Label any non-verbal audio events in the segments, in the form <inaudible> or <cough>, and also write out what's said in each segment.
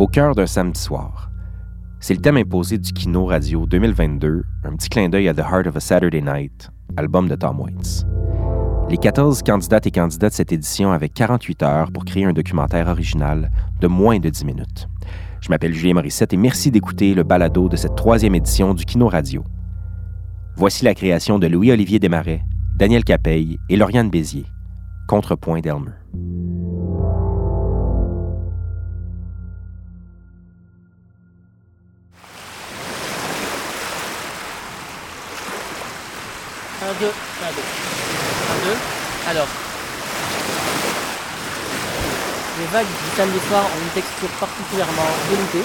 Au cœur d'un samedi soir. C'est le thème imposé du Kino Radio 2022, un petit clin d'œil à The Heart of a Saturday Night, album de Tom Waits. Les 14 candidates et candidats de cette édition avaient 48 heures pour créer un documentaire original de moins de 10 minutes. Je m'appelle Julien Morissette et merci d'écouter le balado de cette troisième édition du Kino Radio. Voici la création de Louis-Olivier Desmarais, Daniel Capeille et Lauriane Bézier. Contrepoint d'Elmer. Alors. Les vagues du samedi soir ont une texture particulièrement veloutée.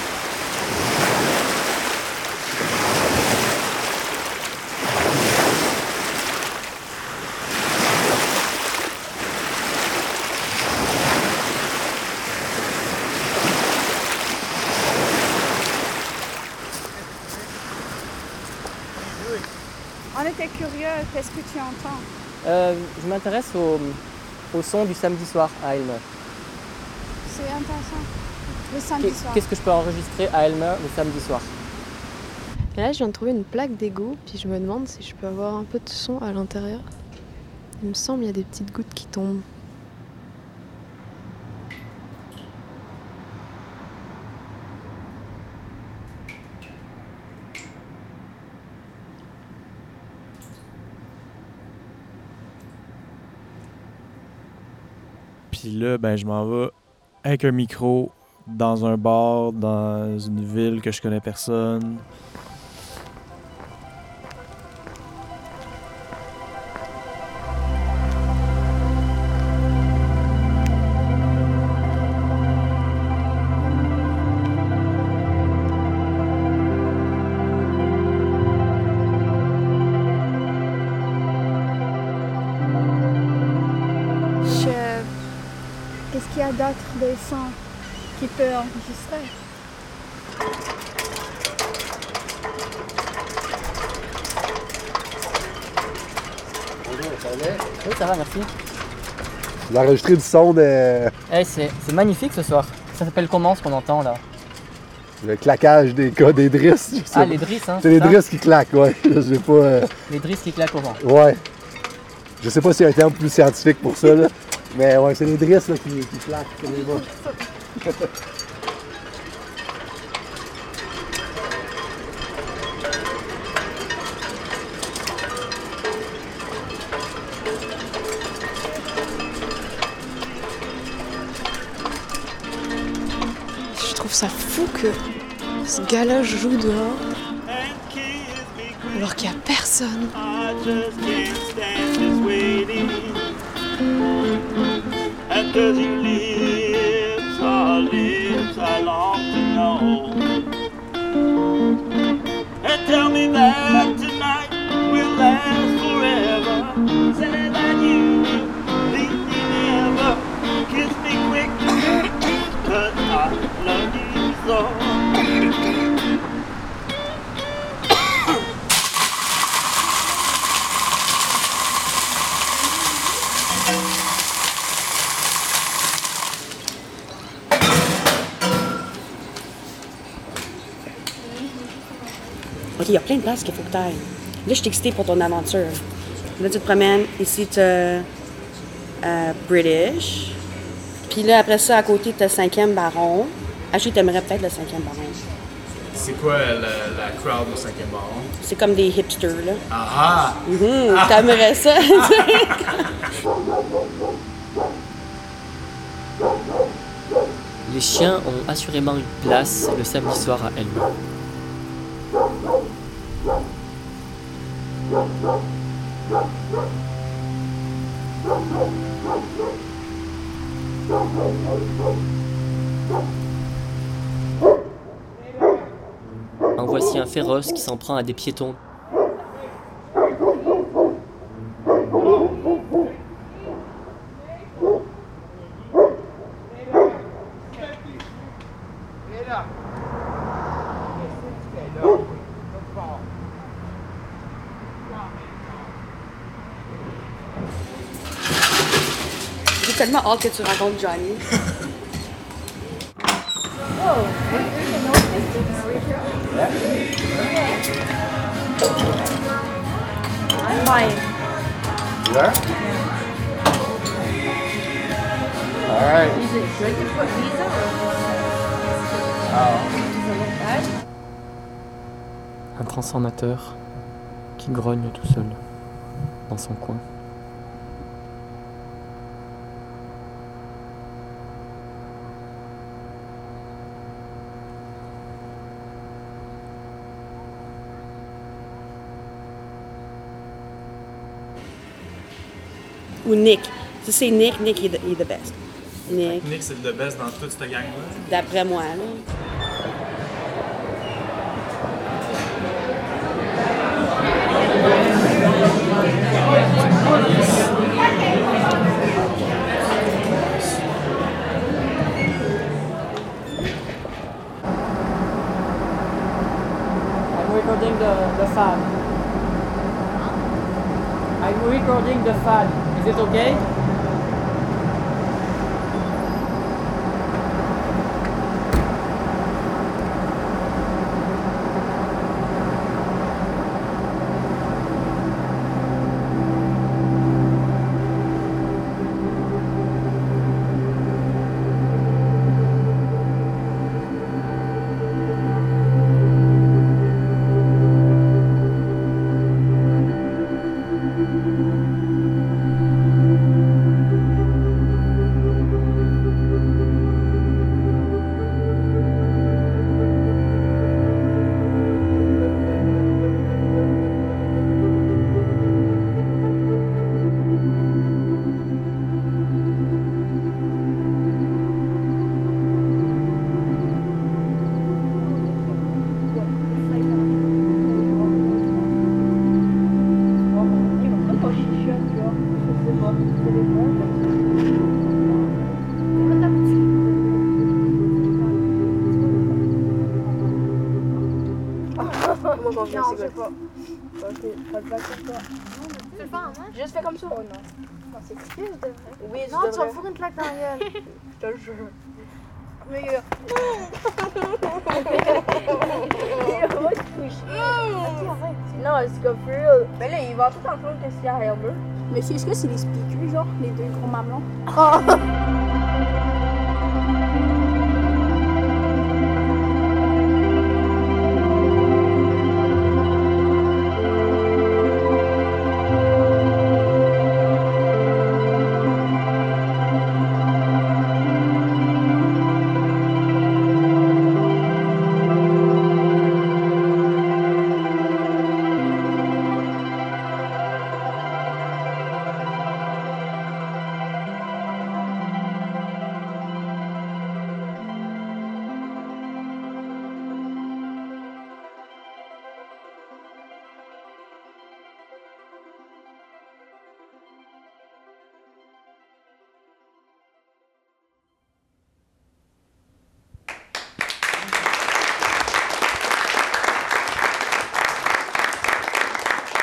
On était curieux, qu'est-ce que tu entends Euh, je m'intéresse au, au son du samedi soir à Elmer. C'est intéressant. Le samedi soir. Qu'est-ce que je peux enregistrer à Elmer le samedi soir Et là, je viens de trouver une plaque d'égout, puis je me demande si je peux avoir un peu de son à l'intérieur. Il me semble qu'il y a des petites gouttes qui tombent. Puis là, ben, je m'en vais avec un micro dans un bar, dans une ville que je connais personne. Qu'il d'autre des sons qui peut enregistrer Oui, ça va, merci. Vous enregistrez du son de Eh, c'est c'est magnifique ce soir. Ça s'appelle comment ce qu'on entend là? le claquage des cas des drisses. je sais Ah, pas. les drisses, hein C'est les ça? drisses qui claquent, ouais. <laughs> Je sais pas. euh, Les drisses qui claquent au vent. ouais. Je sais pas s'il y a un terme plus scientifique pour ça, là. Mais ouais, c'est les drisses là, qui, qui claquent. c'est les. Je trouve ça fou que ce gars-là joue dehors alors qu'il n'y a personne. Does your lips are lips I long to know? And tell me that OK, il y a plein de places qu'il faut que tu ailles. Là, je suis excitée pour ton aventure. Là, tu te promènes. Ici, tu as British. Puis là, après ça, à côté, tu as 5e baron. Achille, t'aimerais peut-être le 5e baron. C'est quoi la, la crowd au cinquième baron? C'est comme des hipsters, là. Ah Mhm, T'aimerais ça? <laughs> Les chiens ont assurément une place le samedi soir à Elmer. Féroce qui s'en prend à des piétons. J'ai tellement hâte que tu rencontres Johnny. <laughs> Un transformateur qui grogne tout seul dans son coin. Ou Nick. Si c'est Nick, Nick il est the, il est the best. Nick, Nick, c'est le best dans toute cette gang-là. d'après moi, là. I'm recording the, the fan. I'm recording the fan. Is this okay? Is it okay? Non, je sais pas. Ok, pas de bac sur toi. Tu le fais en main? Juste fais comme ça. Oh non. Non, c'est compliqué, je devrais. Oui, Non, tu vas me fourrer une claque dans la gueule. <laughs> je te le jure. Mais. <laughs> Non, c'est comme for real. Mais là, il va tout entendre qu'est-ce qu'il y a derrière eux. Mais est-ce que c'est les speakers, genre, les deux gros mamelons? <laughs>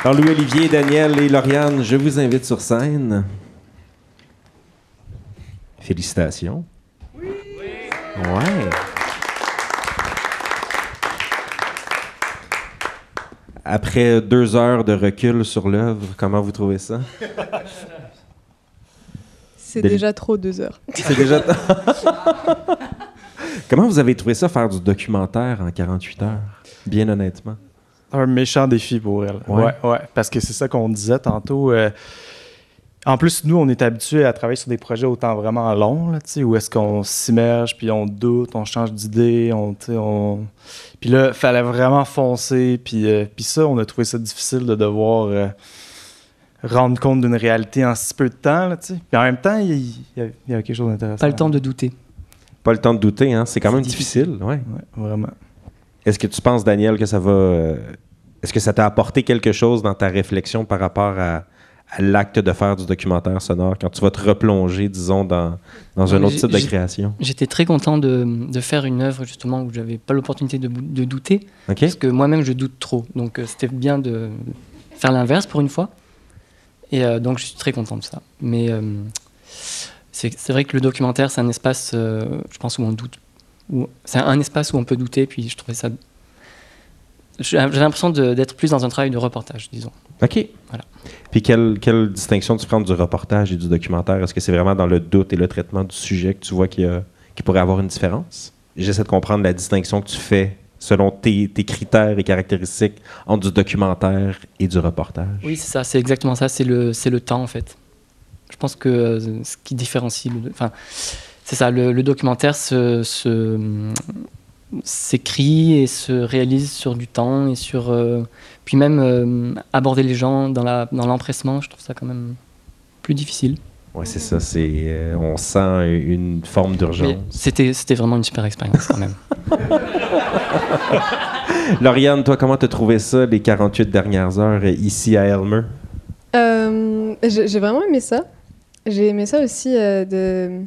Alors, Louis-Olivier, Daniel et Lauriane, je vous invite sur scène. Félicitations. Oui! Ouais. Après deux heures de recul sur l'œuvre, comment vous trouvez ça? C'est déjà trop deux heures. C'est déjà. <laughs> comment vous avez trouvé ça, faire du documentaire en 48 heures? Bien honnêtement. Un méchant défi pour elle. Ouais. Ouais, ouais. Parce que c'est ça qu'on disait tantôt. euh, en plus, nous, on est habitués à travailler sur des projets autant vraiment longs, là, tu sais, où est-ce qu'on s'immerge, puis on doute, on change d'idée, on, tu sais, on... Puis là, il fallait vraiment foncer, puis, euh, puis ça, on a trouvé ça difficile de devoir euh, rendre compte d'une réalité en si peu de temps, là, tu sais. Puis en même temps, il y, avait quelque chose d'intéressant. Pas le temps de douter. Pas le temps de douter, hein? C'est quand même difficile. difficile, ouais. Ouais, vraiment. Est-ce que tu penses, Daniel, que ça va. euh, Est-ce que ça t'a apporté quelque chose dans ta réflexion par rapport à, à l'acte de faire du documentaire sonore quand tu vas te replonger, disons, dans, dans un autre type de création? J'étais très content de, de faire une œuvre justement où j'avais pas l'opportunité de, de douter, parce que moi-même je doute trop. Donc euh, c'était bien de faire l'inverse pour une fois. Et euh, donc je suis très content de ça. Mais c'est vrai que le documentaire c'est un espace, je pense, où on doute où c'est un espace où on peut douter. Puis je trouvais ça. J'ai l'impression d'être plus dans un travail de reportage, disons. OK. Voilà. Puis quelle, quelle distinction tu prends du reportage et du documentaire? Est-ce que c'est vraiment dans le doute et le traitement du sujet que tu vois qu'il qu'il pourrait avoir une différence? J'essaie de comprendre la distinction que tu fais selon tes, tes critères et caractéristiques entre du documentaire et du reportage. Oui, c'est ça, c'est exactement ça, c'est le, le temps en fait. Je pense que euh, ce qui différencie, enfin, c'est ça, le, le documentaire se, se, s'écrit et se réalise sur du temps et sur, euh, puis même euh, aborder les gens dans, la, dans l'empressement, je trouve ça quand même plus difficile. Oui, c'est ça. C'est, euh, on sent une forme d'urgence. c'était, c'était vraiment une super expérience quand même. <laughs> Lauriane, toi, comment t'as trouvé ça, les 48 dernières heures ici à Elmer? Euh, j'ai j'ai vraiment aimé ça. J'ai aimé ça aussi euh, de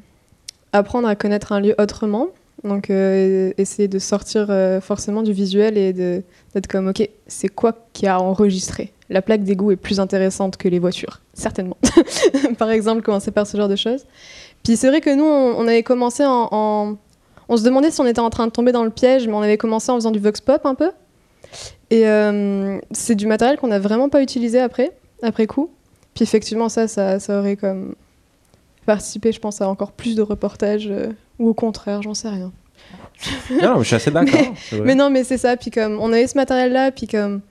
apprendre à connaître un lieu autrement. Donc euh, essayer de sortir euh, forcément du visuel et d'être comme ok c'est quoi qui a enregistré? La plaque d'égout est plus intéressante que les voitures, certainement. <laughs> par exemple commencer par ce genre de choses. Puis c'est vrai que nous on, avait commencé en, en- on se demandait si on était en train de tomber dans le piège, mais on avait commencé en faisant du vox pop un peu. Et euh, c'est du matériel qu'on n'a vraiment pas utilisé après après coup. Puis effectivement, ça, ça, ça aurait comme participé, je pense, à encore plus de reportages, euh, ou au contraire, j'en sais rien. Non, mais je suis assez d'accord. <laughs> Mais non, mais c'est ça, puis comme, on avait ce matériel-là, puis comme,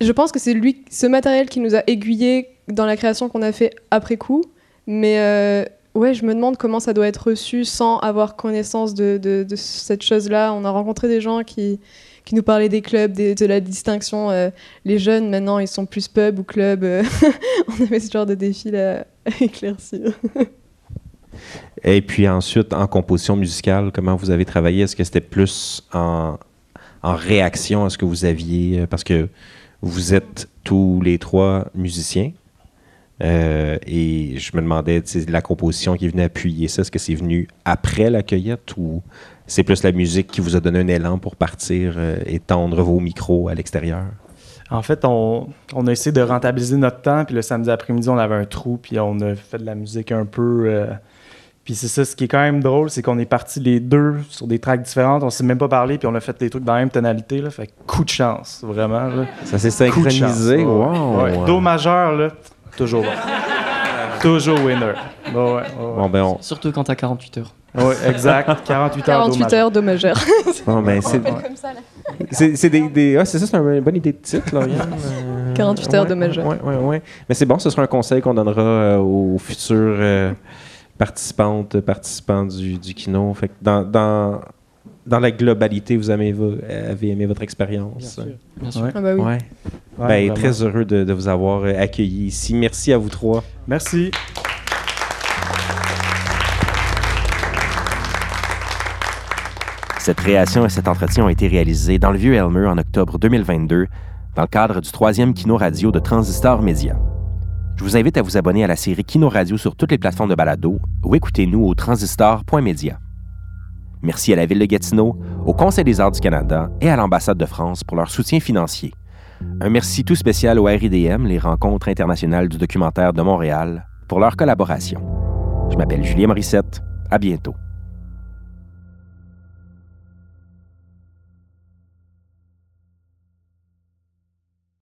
je pense que c'est lui, ce matériel qui nous a aiguillés dans la création qu'on a fait après coup, mais euh, ouais, je me demande comment ça doit être reçu sans avoir connaissance de, de, de cette chose-là. On a rencontré des gens qui, qui nous parlaient des clubs, de la distinction. euh, les jeunes, maintenant, ils sont plus pub ou club. euh, <laughs> on avait ce genre de défi à éclaircir. <laughs> Et puis ensuite, en composition musicale, comment vous avez travaillé? Est-ce que c'était plus en, réaction à ce que vous aviez? Parce que vous êtes tous les trois musiciens. Euh, et je me demandais, la composition qui venait appuyer ça, est-ce que c'est venu après la cueillette ou c'est plus la musique qui vous a donné un élan pour partir euh, et tendre vos micros à l'extérieur? En fait, on, on a essayé de rentabiliser notre temps, puis le samedi après-midi, on avait un trou, puis on a fait de la musique un peu. euh, puis c'est ça, ce qui est quand même drôle, c'est qu'on est partis les deux sur des tracks différentes, on s'est même pas parlé, puis on a fait des trucs dans la même tonalité, là, fait coup de chance, vraiment. Là. Ça s'est Coup de synchronisé. chance, ouais. Wow! Ouais, Do majeur, là, toujours bon. <laughs> toujours winner. Bon, ouais, ouais, ouais. Bon, ben, on- Surtout quand t'as 48 heures. Ouais, exact. <laughs> 48 heures. 48 dommage. heures de majeur. bon, ben, c'est, comme ça, là. c'est, des, des- ah, c'est ça, c'est une bonne idée de titre, Lauriane. Euh, 48 heures de ouais, majeur. Ouais, ouais, ouais. Mais c'est bon, ce sera un conseil qu'on donnera euh, aux futurs euh, participantes, participants du, du kino. Fait que dans, dans, dans la globalité, vous avez, avez aimé votre expérience. Bien sûr. Ouais. Ah bah oui. Ouais. Ouais, Ben, très heureux de, de vous avoir euh, accueillis ici. Merci à vous trois. Merci. Cette création et cet entretien ont été réalisés dans le Vieux Elmer en octobre 2022 dans le cadre du troisième Kino Radio de Transistor Média. Je vous invite à vous abonner à la série Kino Radio sur toutes les plateformes de balado ou écoutez-nous au transistor.media. Merci à la Ville de Gatineau, au Conseil des arts du Canada et à l'Ambassade de France pour leur soutien financier. Un merci tout spécial au RIDM, les Rencontres internationales du documentaire de Montréal, pour leur collaboration. Je m'appelle Julien Morissette. À bientôt.